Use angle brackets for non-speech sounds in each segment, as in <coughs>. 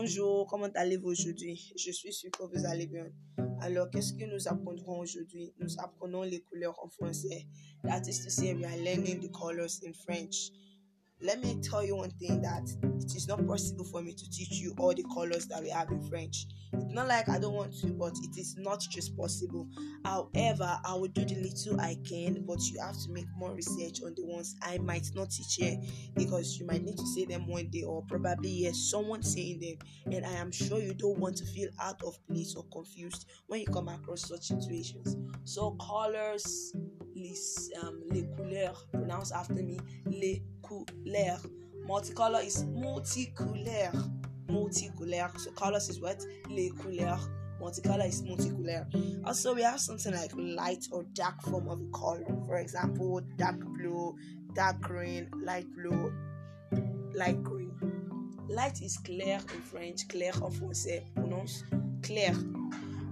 Bonjour, comment allez-vous aujourd'hui? Je suis sûr que vous allez bien. Alors, qu'est-ce que nous apprendrons aujourd'hui? Nous apprenons les couleurs en français. That is to say, we are learning the colors in French. Let me tell you one thing that it is not possible for me to teach you all the colors that we have in French. It's not like I don't want to, but it is not just possible. However, I will do the little I can, but you have to make more research on the ones I might not teach here because you might need to say them one day or probably hear someone saying them, and I am sure you don't want to feel out of place or confused when you come across such situations. So, colors, les, um, les couleurs, pronounce after me, les couleurs. Multicolor is multicolour. Multicolour. So colors is what? Les couleurs. Multicolor is multicolour. Also, we have something like light or dark form of color. For example, dark blue, dark green, light blue, light green. Light is clair in French, clair en français. Pronounce clair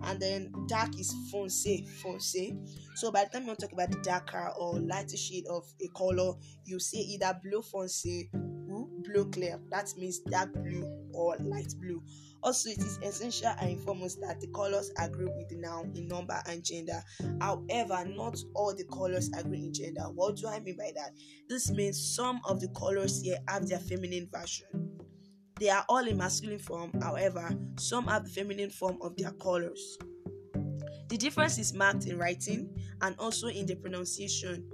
and then dark is foncé, foncé. So by the time you talk about the darker or lighter shade of a color, you say either blue foncé or blue clear. That means dark blue or light blue. Also, it is essential and inform that the colors agree with the noun in number and gender. However, not all the colors agree in gender. What do I mean by that? This means some of the colors here have their feminine version they are all in masculine form, however, some have the feminine form of their colors. The difference is marked in writing and also in the pronunciation.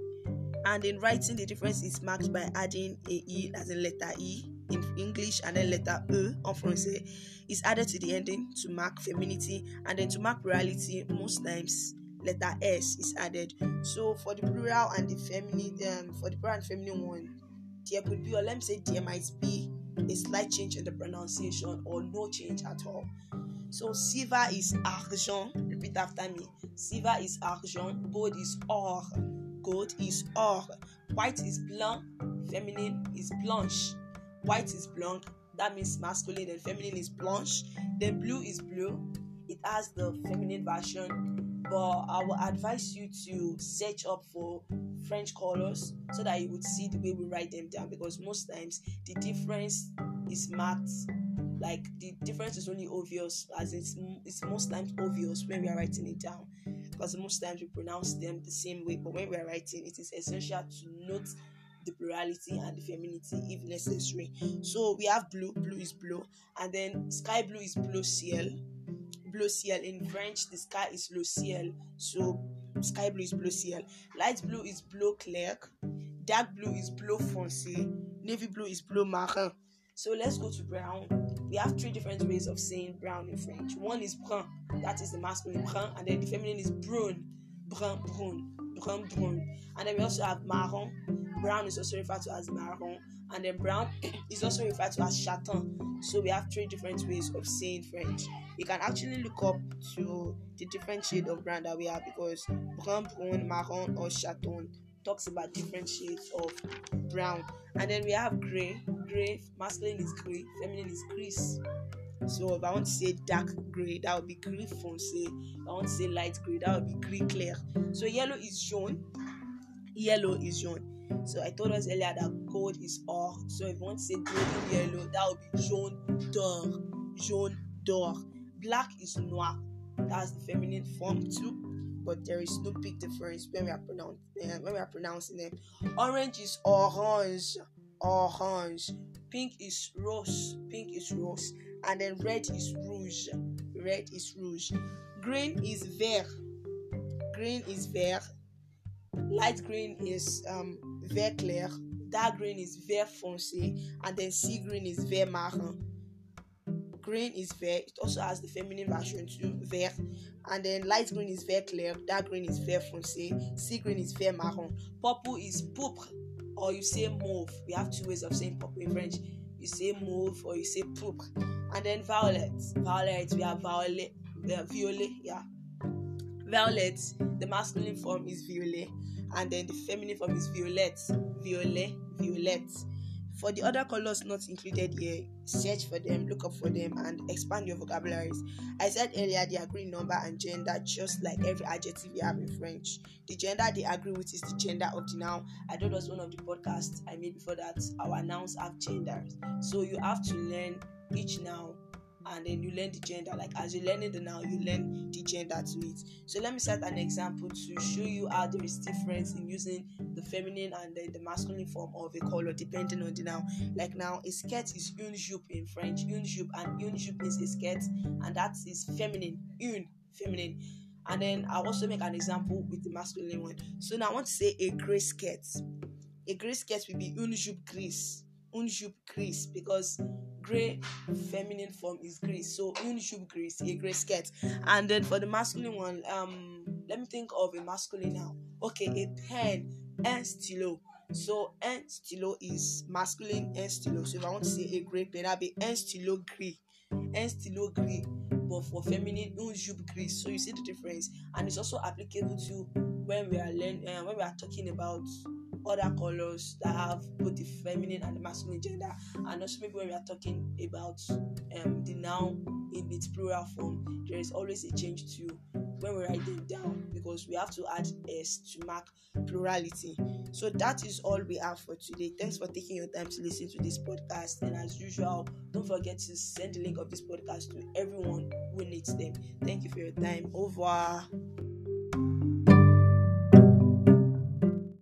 And in writing, the difference is marked by adding a e as in letter E in English and then letter E en français is added to the ending to mark femininity and then to mark plurality most times letter S is added. So for the plural and the feminine um, for the plural and feminine one, there could be or let me say there might be a slight change in the pronunciation or no change at all. So silver is argent. Repeat after me. Silver is argent. Gold is or. Gold is or. White is blanc. Feminine is blanche. White is blanc. That means masculine and feminine is blanche. Then blue is blue. It has the feminine version. But I will advise you to search up for French colors so that you would see the way we write them down because most times the difference is marked like the difference is only obvious as it's it's most times obvious when we are writing it down because most times we pronounce them the same way but when we are writing it is essential to note the plurality and the femininity if necessary. So we have blue blue is blue and then sky blue is blue ciel blue ciel in french the sky is blue ciel so sky blue is blue ciel, light blue is blue clair, dark blue is blue foncé, navy blue is blue marin. So let's go to brown. We have three different ways of saying brown in French. One is brun, that is the masculine brun, and then the feminine is brun, brun, brun, brun, brun. And then we also have marron. Brown is also referred to as marron, and then brown <coughs> is also referred to as chaton. So we have three different ways of saying French you can actually look up to the different shade of brown that we have because brown, brun, marron, or chaton talks about different shades of brown. And then we have gray. Gray, masculine is gray, feminine is gris. So if I want to say dark gray, that would be gris foncé. If I want to say light gray, that would be gris clair. So yellow is jaune. Yellow is jaune. So I told us earlier that gold is or. So if you want to say golden yellow, that would be jaune d'or. Jaune d'or. Black is noir. That's the feminine form too, but there is no big difference when we are pronouncing uh, when we are pronouncing them. Orange is orange, orange. Pink is rose, pink is rose, and then red is rouge, red is rouge. Green is vert, green is vert. Light green is um, vert clair. Dark green is vert foncé, and then sea green is vert marin green is vert. It also has the feminine version too, vert. And then light green is vert clair, dark green is vert foncé, sea green is vert marron. Purple is pourpre, or you say mauve. We have two ways of saying purple in French. You say mauve or you say pourpre. And then violet. Violet, we have violet, uh, violet, yeah. Violet, the masculine form is violet, and then the feminine form is violet, violet, violet. For the other colors not included here, search for them, look up for them, and expand your vocabularies. I said earlier they agree number and gender, just like every adjective we have in French. The gender they agree with is the gender of the noun. I thought was one of the podcasts I made before that our nouns have genders. So you have to learn each noun and then you learn the gender. Like as you're learning the noun, you learn the gender to it. So let me set an example to show you how there is difference in using the feminine and the, the masculine form of a color depending on the noun. Like now, a skirt is une jupe in French, une jupe, and une jupe is a skirt, and that is feminine, une feminine. And then I'll also make an example with the masculine one. So now I want to say a grey skirt. A grey skirt will be une jupe grise. Une jupe grise because grey feminine form is gray, So une jupe grise, a grey skirt. And then for the masculine one, um, let me think of a masculine now. Okay, a pen, and stylo. So un stylo is masculine, un stylo. So if I want to say a grey pen, that'll be un stylo gris. Un stylo gris but for feminine un jupe gris so you see the difference and it's also applicable to when we are learning uh, when we are talking about other colors that have both the feminine and the masculine gender. And also maybe when we are talking about um, the noun in its plural form there is always a change to when we write them down because we have to add s to mark plurality. So that is all we have for today. Thanks for taking your time to listen to this podcast. And as usual don't forget to send the link of this podcast to everyone who needs them. Thank you for your time. Over